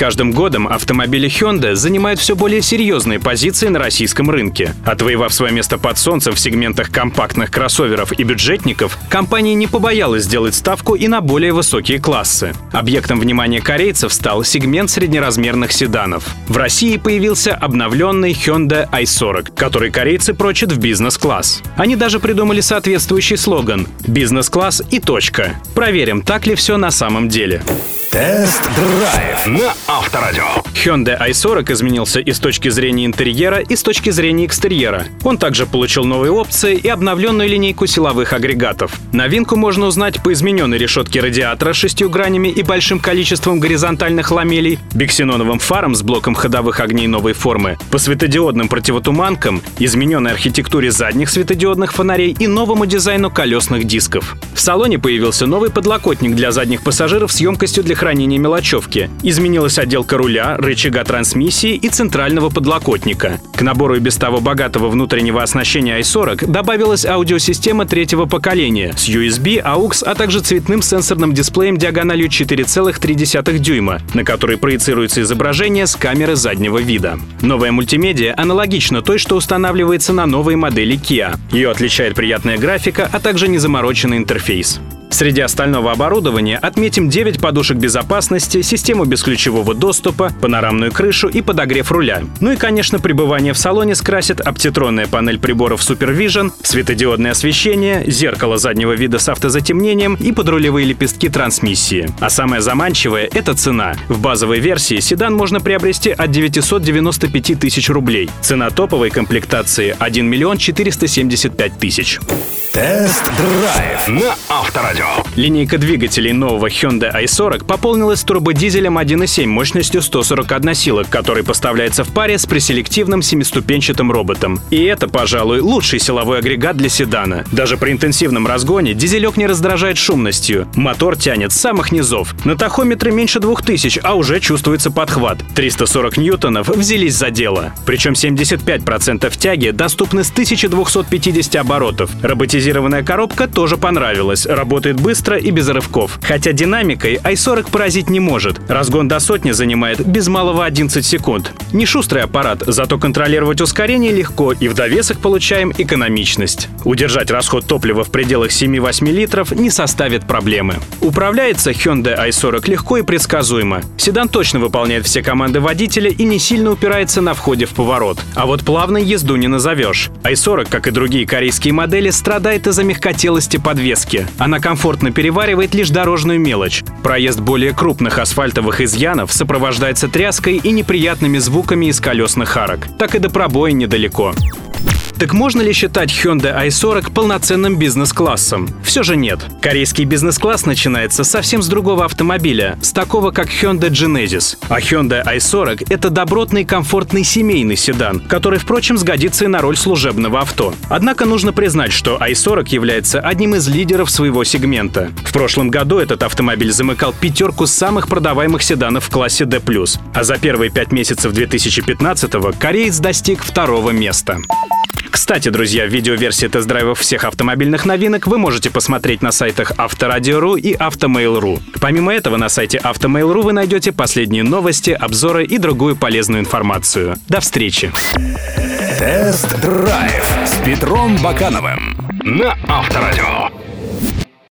Каждым годом автомобили Hyundai занимают все более серьезные позиции на российском рынке. Отвоевав свое место под солнцем в сегментах компактных кроссоверов и бюджетников, компания не побоялась сделать ставку и на более высокие классы. Объектом внимания корейцев стал сегмент среднеразмерных седанов. В России появился обновленный Hyundai i40, который корейцы прочат в бизнес-класс. Они даже придумали соответствующий слоган «Бизнес-класс и точка». Проверим, так ли все на самом деле. Тест-драйв на Авторадио. Hyundai i40 изменился и с точки зрения интерьера, и с точки зрения экстерьера. Он также получил новые опции и обновленную линейку силовых агрегатов. Новинку можно узнать по измененной решетке радиатора с шестью гранями и большим количеством горизонтальных ламелей, биксеноновым фаром с блоком ходовых огней новой формы, по светодиодным противотуманкам, измененной архитектуре задних светодиодных фонарей и новому дизайну колесных дисков. В салоне появился новый подлокотник для задних пассажиров с емкостью для хранения мелочевки. Изменилась отделка руля, рычага трансмиссии и центрального подлокотника. К набору и без того богатого внутреннего оснащения i40 добавилась аудиосистема третьего поколения с USB, AUX, а также цветным сенсорным дисплеем диагональю 4,3 дюйма, на который проецируется изображение с камеры заднего вида. Новая мультимедиа аналогична той, что устанавливается на новой модели Kia. Ее отличает приятная графика, а также незамороченный интерфейс. Среди остального оборудования отметим 9 подушек безопасности, систему бесключевого доступа, панорамную крышу и подогрев руля. Ну и, конечно, пребывание в салоне скрасит оптитронная панель приборов Supervision, светодиодное освещение, зеркало заднего вида с автозатемнением и подрулевые лепестки трансмиссии. А самое заманчивое — это цена. В базовой версии седан можно приобрести от 995 тысяч рублей. Цена топовой комплектации — 1 миллион 475 тысяч. Тест-драйв на Авторадио. Линейка двигателей нового Hyundai i40 пополнилась турбодизелем 1.7 мощностью 141 сила, который поставляется в паре с преселективным семиступенчатым роботом. И это, пожалуй, лучший силовой агрегат для седана. Даже при интенсивном разгоне дизелек не раздражает шумностью. Мотор тянет с самых низов. На тахометре меньше 2000, а уже чувствуется подхват. 340 ньютонов взялись за дело. Причем 75% тяги доступны с 1250 оборотов. Роботизированная коробка тоже понравилась. Работает быстро и без рывков. Хотя динамикой i40 поразить не может. Разгон до сотни занимает без малого 11 секунд. Не шустрый аппарат, зато контролировать ускорение легко и в довесок получаем экономичность. Удержать расход топлива в пределах 7-8 литров не составит проблемы. Управляется Hyundai i40 легко и предсказуемо. Седан точно выполняет все команды водителя и не сильно упирается на входе в поворот. А вот плавной езду не назовешь. i40, как и другие корейские модели, страдает из-за мягкотелости подвески. Она комфортно переваривает лишь дорожную мелочь. Проезд более крупных асфальтовых изъянов сопровождается тряской и неприятными звуками из колесных арок. Так и до пробоя недалеко. Так можно ли считать Hyundai i40 полноценным бизнес-классом? Все же нет. Корейский бизнес-класс начинается совсем с другого автомобиля, с такого как Hyundai Genesis. А Hyundai i40 — это добротный, комфортный семейный седан, который, впрочем, сгодится и на роль служебного авто. Однако нужно признать, что i40 является одним из лидеров своего сегмента. В прошлом году этот автомобиль замыкал пятерку самых продаваемых седанов в классе D+. А за первые пять месяцев 2015-го кореец достиг второго места. Кстати, друзья, видеоверсии тест-драйвов всех автомобильных новинок вы можете посмотреть на сайтах Авторадио.ру и Автомейл.ру. Помимо этого, на сайте Автомейл.ру вы найдете последние новости, обзоры и другую полезную информацию. До встречи! Тест-драйв с Петром Бакановым на Авторадио.